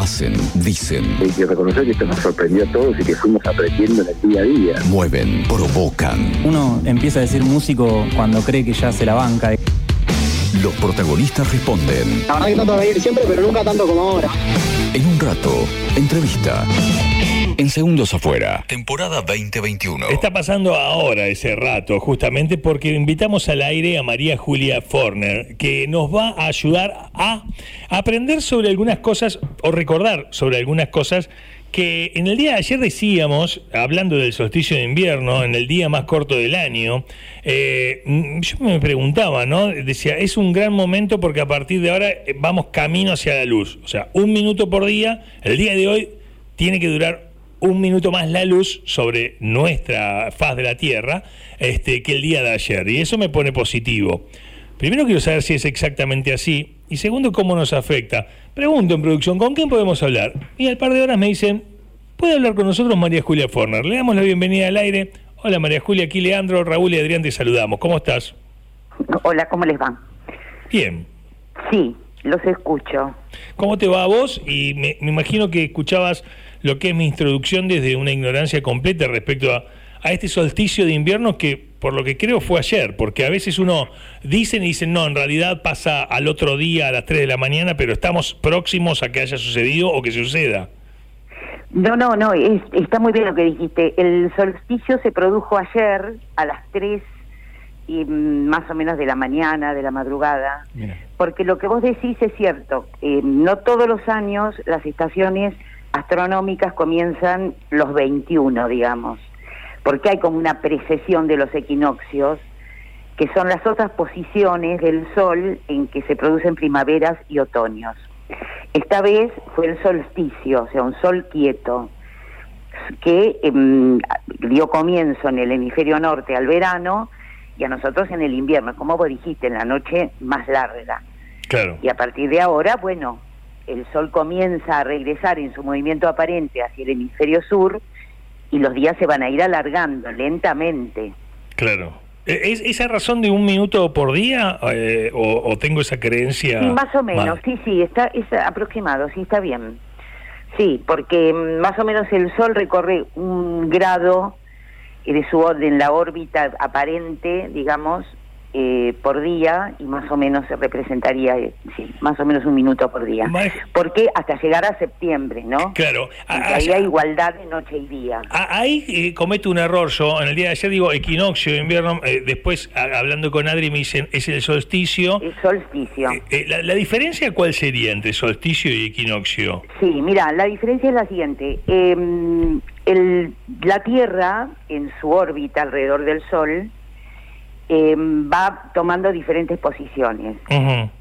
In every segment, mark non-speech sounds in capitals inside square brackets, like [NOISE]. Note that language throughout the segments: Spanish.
Hacen, dicen. Hay que reconocer que esto nos sorprendió a todos y que fuimos aprendiendo en el día a día. Mueven, provocan. Uno empieza a decir músico cuando cree que ya se la banca. Los protagonistas responden. La verdad que trato de ir siempre, pero nunca tanto como ahora. En un rato, entrevista. En Segundos Afuera, temporada 2021. Está pasando ahora ese rato, justamente porque invitamos al aire a María Julia Forner, que nos va a ayudar a aprender sobre algunas cosas o recordar sobre algunas cosas que en el día de ayer decíamos, hablando del solsticio de invierno, en el día más corto del año, eh, yo me preguntaba, ¿no? Decía, es un gran momento porque a partir de ahora eh, vamos camino hacia la luz. O sea, un minuto por día, el día de hoy tiene que durar un minuto más la luz sobre nuestra faz de la Tierra este, que el día de ayer. Y eso me pone positivo. Primero quiero saber si es exactamente así. Y segundo, cómo nos afecta. Pregunto en producción, ¿con quién podemos hablar? Y al par de horas me dicen, puede hablar con nosotros María Julia Forner. Le damos la bienvenida al aire. Hola María Julia, aquí Leandro, Raúl y Adrián te saludamos. ¿Cómo estás? Hola, ¿cómo les va? Bien. Sí, los escucho. ¿Cómo te va a vos? Y me, me imagino que escuchabas lo que es mi introducción desde una ignorancia completa respecto a, a este solsticio de invierno que por lo que creo fue ayer, porque a veces uno dicen y dicen, no, en realidad pasa al otro día a las 3 de la mañana, pero estamos próximos a que haya sucedido o que suceda. No, no, no, es- está muy bien lo que dijiste. El solsticio se produjo ayer a las 3 y más o menos de la mañana, de la madrugada, Mira. porque lo que vos decís es cierto. Eh, no todos los años las estaciones astronómicas comienzan los 21, digamos, porque hay como una precesión de los equinoccios, que son las otras posiciones del Sol en que se producen primaveras y otoños. Esta vez fue el solsticio, o sea, un sol quieto, que em, dio comienzo en el hemisferio norte al verano y a nosotros en el invierno, como vos dijiste, en la noche más larga. Claro. Y a partir de ahora, bueno, el sol comienza a regresar en su movimiento aparente hacia el hemisferio sur y los días se van a ir alargando lentamente. Claro. Eh, ¿Es esa razón de un minuto por día eh, o, o tengo esa creencia? Sí, más o menos, mal? sí, sí, está es aproximado, sí, está bien. Sí, porque mm, más o menos el Sol recorre un grado de su orden, la órbita aparente, digamos, eh, por día y más o menos se representaría, eh, sí, más o menos un minuto por día. Ma- Porque hasta llegar a septiembre, ¿no? Claro. Que Ah, había ah, igualdad de noche y día. Ah, Ahí eh, cometo un error yo. En el día de ayer digo equinoccio invierno. eh, después, a- hablando con Adri, me dicen es el solsticio. El solsticio. Eh, eh, la, la diferencia cuál sería entre solsticio y equinoccio? Sí, mira, la diferencia es la siguiente. Eh, el- la Tierra, en su órbita alrededor del Sol, eh, va tomando diferentes posiciones.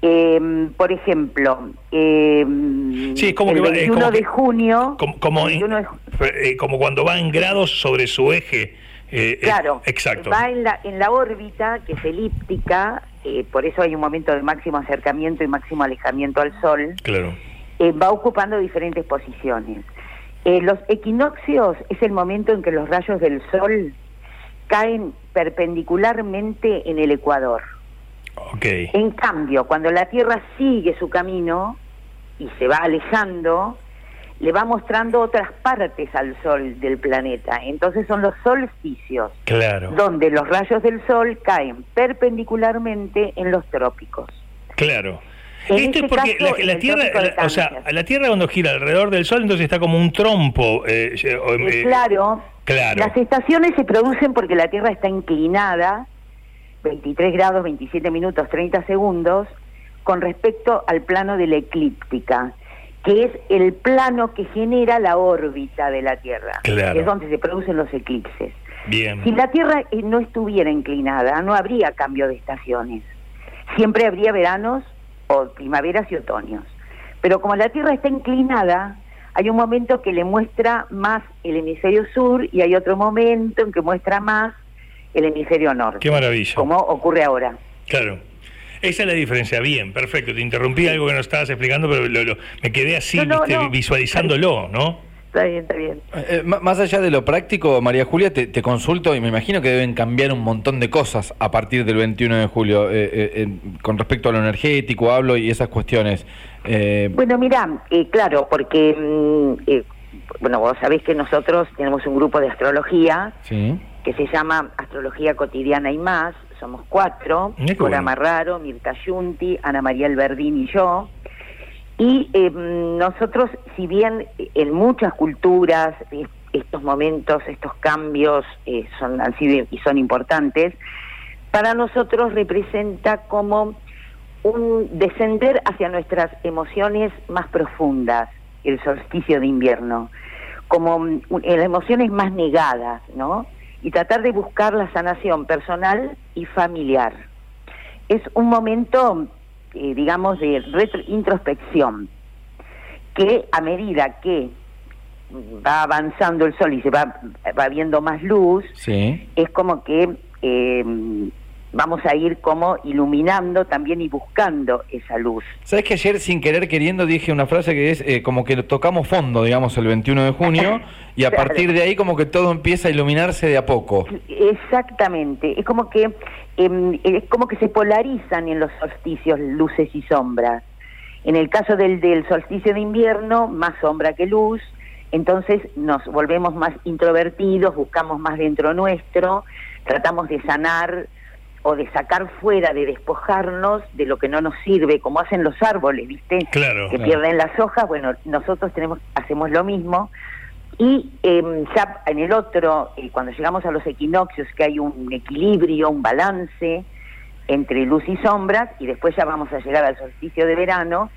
Eh, por ejemplo, eh, Sí, es como el que va- es 21 como de que- junio, Como, como, el 21 de ju- eh, como cuando va en grados sobre su eje. eh, eh, Claro, exacto. va en la, en la órbita, que es elíptica, eh, por eso hay un momento de máximo acercamiento y máximo alejamiento al Sol, Claro. eh, va ocupando diferentes posiciones. Eh, los equinoccios es el momento en que los rayos del Sol caen perpendicularmente en el ecuador. Ok. En cambio, cuando la Tierra sigue su camino y se va alejando, le va mostrando otras partes al Sol del planeta. Entonces son los solsticios, Claro. donde los rayos del Sol caen perpendicularmente en los trópicos. Claro. Esto es este porque caso, la, la Tierra, la- o sea, la Tierra cuando gira alrededor del Sol, entonces está como un trompo. eh, eh, Eh, eh, claro, claro. las estaciones se producen porque la Tierra está inclinada 23 grados, 27 minutos, 30 segundos con respecto al plano de la eclíptica, que es el plano que genera la órbita de la Tierra. Claro. Es donde se producen los eclipses. Bien. Si la Tierra eh, no estuviera inclinada, no habría cambio de estaciones. Siempre habría veranos primaveras y otoños. Pero como la Tierra está inclinada, hay un momento que le muestra más el hemisferio sur y hay otro momento en que muestra más el hemisferio norte. Qué maravilla. Como ocurre ahora. Claro. Esa es la diferencia. Bien, perfecto. Te interrumpí algo que no estabas explicando, pero lo- lo- me quedé así, No, no, viste, no. visualizándolo, ¿no? Está bien, está bien. Eh, más allá de lo práctico, María Julia, te, consulto y me imagino que deben cambiar un montón de cosas a partir del 21 de julio eh, eh, con respecto a lo energético, hablo y esas cuestiones. Bueno, mira, claro, porque, mm, bueno, vos sabés que nosotros tenemos un grupo de astrología que se llama Astrología Cotidiana y más, somos cuatro, Cora Marraro, Mirta Yunti, Ana María Alberdín y yo. Y em, nosotros, si bien en muchas culturas estos momentos, estos cambios eh, son, han sido y son importantes, para nosotros representa como un descender hacia nuestras emociones más profundas, el solsticio de invierno, como mm, las emociones más negadas, ¿no? Y tratar de buscar la sanación personal y familiar. Es un momento eh, digamos, de introspección, que a medida que va avanzando el sol y se va, va viendo más luz, es como que eh, vamos a ir como iluminando también y buscando esa luz. ¿Sabes que ayer sin querer queriendo dije una frase que es eh, como que tocamos fondo, digamos, el 21 de junio [LAUGHS] y a partir de ahí como que todo empieza a iluminarse de a poco? Exactamente, es como que Em, es como que se polarizan en los solsticios luces y sombras. En el caso del, del solsticio de invierno, más sombra que luz, entonces nos volvemos más introvertidos, buscamos más dentro nuestro, tratamos de sanar o de sacar fuera, de despojarnos de lo que no nos sirve, como hacen los árboles, ¿viste? Claro. Que pierden las hojas, bueno, nosotros tenemos hacemos lo mismo, y eh, ya en el otro, eh, cuando llegamos a los equinoccios, que hay un equilibrio, un balance entre luz y sombras, y después ya vamos a llegar al solsticio de verano.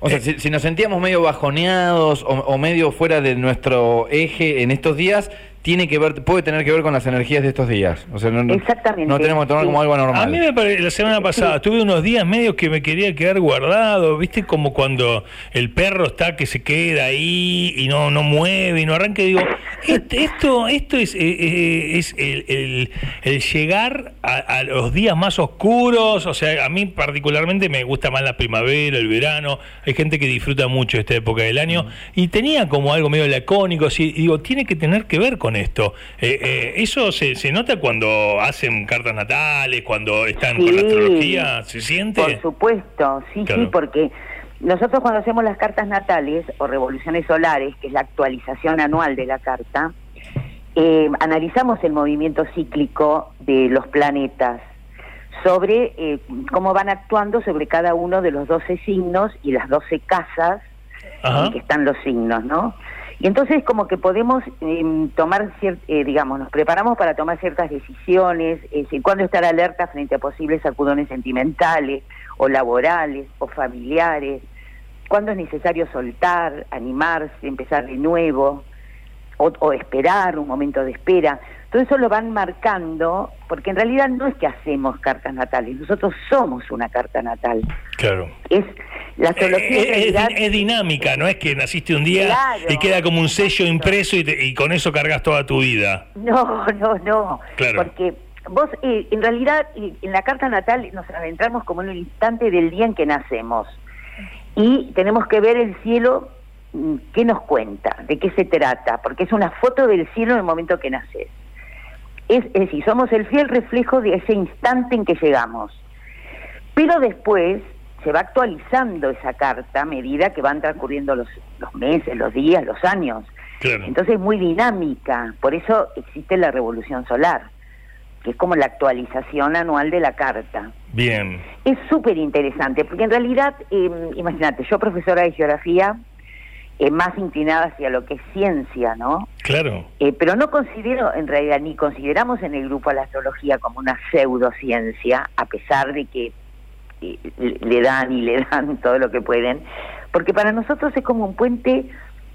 O sea, si, nos sentíamos medio bajoneados o, medio fuera de nuestro eje en estos días, tiene que ver, puede tener que ver con las energías de estos días. O sea, no, Exactamente. No tenemos que tomar como algo normal. A mí me parece, la semana pasada tuve unos días medios que me quería quedar guardado, ¿viste? Como cuando el perro está que se queda ahí y no, no mueve y no arranca. digo, esto, esto es, eh, eh, es el, el, llegar a, los días más oscuros. O sea, a mí particularmente me gusta más la primavera, el verano. Hay gente que disfruta mucho esta época del año. Mm. Y tenía como algo medio lacónico. y digo, tiene que tener que ver con esto. Eh, eh, ¿Eso se, se, nota cuando hacen cartas natales, cuando están con la astrología? ¿Se siente? Por supuesto, sí, sí, porque nosotros cuando hacemos las cartas natales o revoluciones solares, que es la actualización anual de la carta, eh, analizamos el movimiento cíclico de los planetas sobre cómo van actuando sobre cada uno de los 12 signos y las 12 casas en que están los signos, ¿no? Y entonces como que podemos em, tomar, eh, digamos, nos preparamos para tomar ciertas decisiones, cuándo estar alerta frente a posibles sacudones sentimentales o laborales o familiares, cuándo es necesario soltar, animarse, empezar de nuevo o esperar un momento de espera. Todo eso lo van marcando, porque en realidad no es que hacemos cartas natales, nosotros somos una carta natal. Claro. Es la eh, es, dinámica, no es que naciste un día y queda como un sello impreso y, con eso cargas toda tu vida. No, no, no. Claro. Porque vos, eh, en realidad, en la carta natal nos adentramos como en un instante del día en que nacemos. Y tenemos que ver el cielo, mm, qué nos cuenta, de qué se trata, porque es una foto del cielo en el momento que naces. Es, es decir, somos el fiel reflejo de ese instante en que llegamos. Pero después se va actualizando esa carta a medida que van transcurriendo los, los meses, los días, los años. Entonces es muy dinámica, por eso existe la revolución solar, que es como la actualización anual de la carta. Bien. Es súper interesante, porque en realidad, em, imagínate, yo profesora de geografía, eh, más inclinada hacia lo que es ciencia, ¿no? Claro. Eh, pero no considero, en realidad, ni consideramos en el grupo a la astrología como una pseudociencia, a pesar de que eh, le dan y le dan [LAUGHS] todo lo que pueden, porque para nosotros es como un puente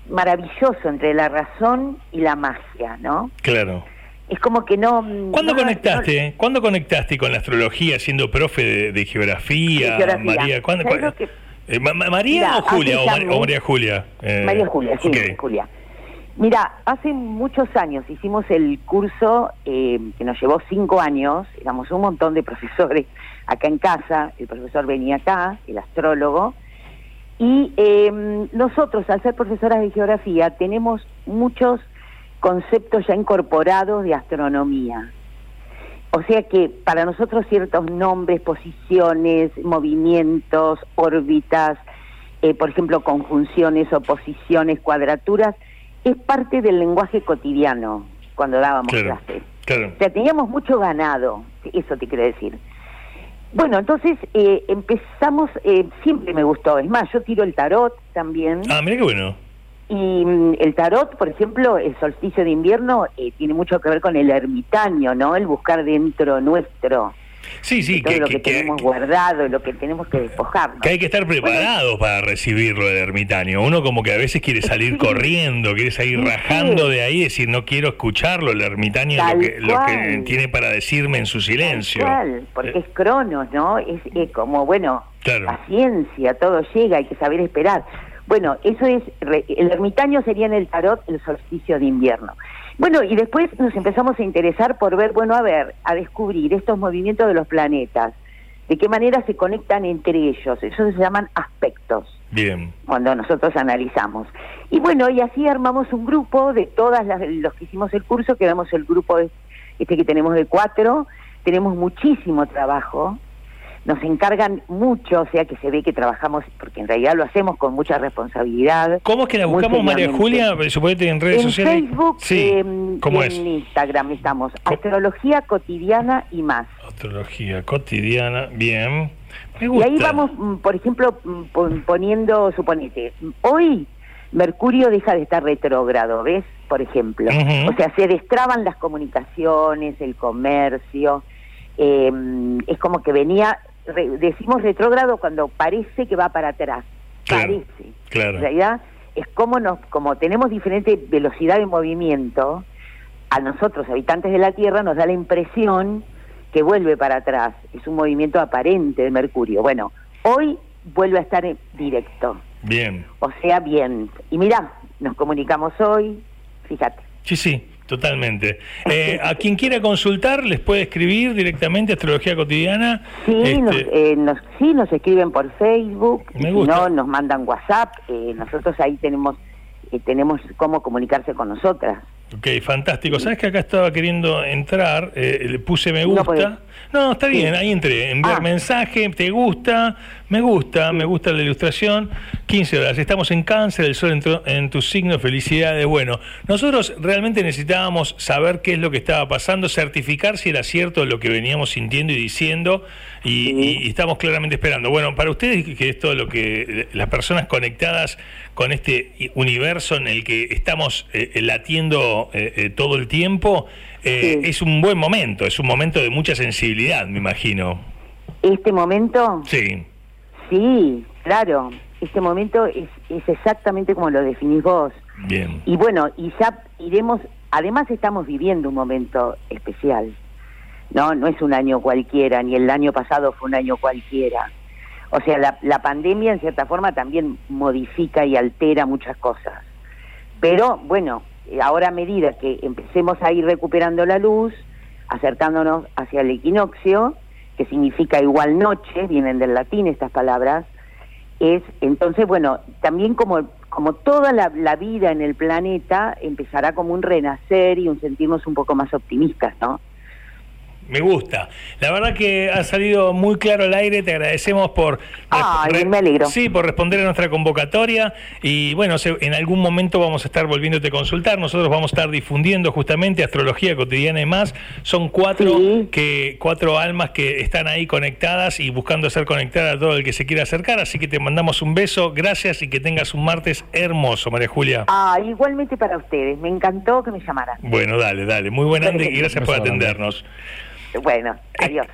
maravilloso entre la razón y la magia, ¿no? Claro. Es como que no... ¿Cuándo conectaste? ¿Cuándo conectaste con la astrología siendo profe de, geografía, María? ¿Cuándo, eh, ¿María o Julia? O, María Julia? Eh, María Julia, sí, Julia. Mira, hace muchos años hicimos el curso eh, que nos llevó cinco años, éramos un montón de profesores acá en casa, el profesor venía acá, el astrólogo, Y em, nosotros, al ser profesoras de geografía, tenemos muchos conceptos ya incorporados de astronomía. O sea que para nosotros ciertos nombres, posiciones, movimientos, órbitas, eh, por ejemplo, conjunciones, oposiciones, cuadraturas, es parte del lenguaje cotidiano cuando dábamos clase. O sea, teníamos mucho ganado, eso te quiero decir. Bueno, entonces eh, empezamos, eh, siempre me gustó, es más, yo tiro el tarot también. Ah, mira qué bueno. Y mm, el tarot, por ejemplo, el solsticio de invierno eh, tiene mucho que ver con el ermitaño, ¿no? El buscar dentro nuestro. Sí, sí, todo lo que, tenemos guardado, lo que tenemos que despojarnos. Que hay que estar preparados para recibirlo del ermitaño. Uno como que a veces quiere salir corriendo, quiere salir rajando de ahí, decir no quiero escucharlo, el ermitaño lo que, lo que, tiene para decirme en su silencio. porque es cronos, ¿no? Es, como, bueno, paciencia, todo llega, hay que saber esperar. Bueno, eso es, el ermitaño sería en el tarot el solsticio de invierno. Bueno, y después nos empezamos a interesar por ver, bueno, a ver, a descubrir estos movimientos de los planetas, de qué manera se conectan entre ellos, eso se llaman aspectos. Bien. Cuando nosotros analizamos. Y bueno, y así armamos un grupo de todas las, los que hicimos el curso, que éramos el grupo este que tenemos de cuatro, tenemos muchísimo trabajo, nos encargan mucho, o sea que se ve que trabajamos, porque en realidad lo hacemos con mucha responsabilidad. ¿Cómo es que la buscamos, María Julia? Suponete en redes sociales. En Facebook, sí. Em, en Instagram estamos. Astrología cotidiana y más. Astrología cotidiana, bien. Me gusta. Y ahí vamos, mm, por ejemplo, mm, poniendo, suponete, hoy Mercurio deja de estar retrógrado, ¿ves? Por ejemplo. O sea, se destraban las comunicaciones, el comercio. Eh, es como que venía decimos retrógrado cuando parece que va para atrás. parece. Claro. En realidad es como nos, como tenemos diferente velocidad de movimiento, a nosotros, habitantes de la Tierra, nos da la impresión que vuelve para atrás. Es un movimiento aparente de Mercurio. Bueno, hoy vuelve a estar directo. Bien. O sea, bien. Y mira, nos comunicamos hoy, fíjate. Sí, sí. Totalmente. Eh, a quien quiera consultar, les puede escribir directamente Astrología Cotidiana. Sí, nos, este, eh, nos, sí, nos escriben por Facebook, Me no, nos mandan WhatsApp. Eh, nosotros ahí tenemos, tenemos cómo comunicarse con nosotras. Ok, fantástico. ¿Sabes que acá estaba queriendo entrar? le puse me gusta. No, está bien, ahí entré. Enviar ah. mensaje, te gusta, me gusta, me gusta la ilustración. 15 horas, estamos en cáncer, el sol entró en tu signo, felicidades. Bueno, nosotros realmente necesitábamos saber qué es lo que estaba pasando, certificar si era cierto lo que veníamos sintiendo y diciendo, y, estamos claramente esperando. Bueno, para ustedes, que es todo lo que las personas conectadas con este universo en el que estamos eh, latiendo eh, eh, todo el tiempo, es un buen momento, es un momento de mucha sensibilidad, me imagino. ¿Este momento? Sí. Sí, claro. Este momento es, es exactamente como lo definís vos. Bien. Y bueno, y ya iremos, además estamos viviendo un momento especial. No, no es un año cualquiera, ni el año pasado fue un año cualquiera. O sea, la, la pandemia en cierta forma también modifica y altera muchas cosas. Pero bueno, ahora a medida que empecemos a ir recuperando la luz, acercándonos hacia el equinoccio, que significa igual noche, vienen del latín estas palabras, es entonces, bueno, también como, como toda la, la, vida en el planeta empezará como un renacer y un sentirnos un poco más optimistas, ¿no? Me gusta. La verdad que ha salido muy claro al aire. Te agradecemos por. me alegro. Sí, por responder a nuestra convocatoria. Y bueno, en algún momento vamos a estar volviéndote a consultar. Nosotros vamos a estar difundiendo justamente astrología cotidiana y más. Son cuatro que cuatro almas que están ahí conectadas y buscando ser conectada a todo el que se quiera acercar. Así que te mandamos un beso. Gracias y que tengas un martes hermoso, María Julia. Ah, igualmente para ustedes. Me encantó que me llamaran. Bueno, dale, dale. Muy buena y gracias por atendernos. Bueno, adiós.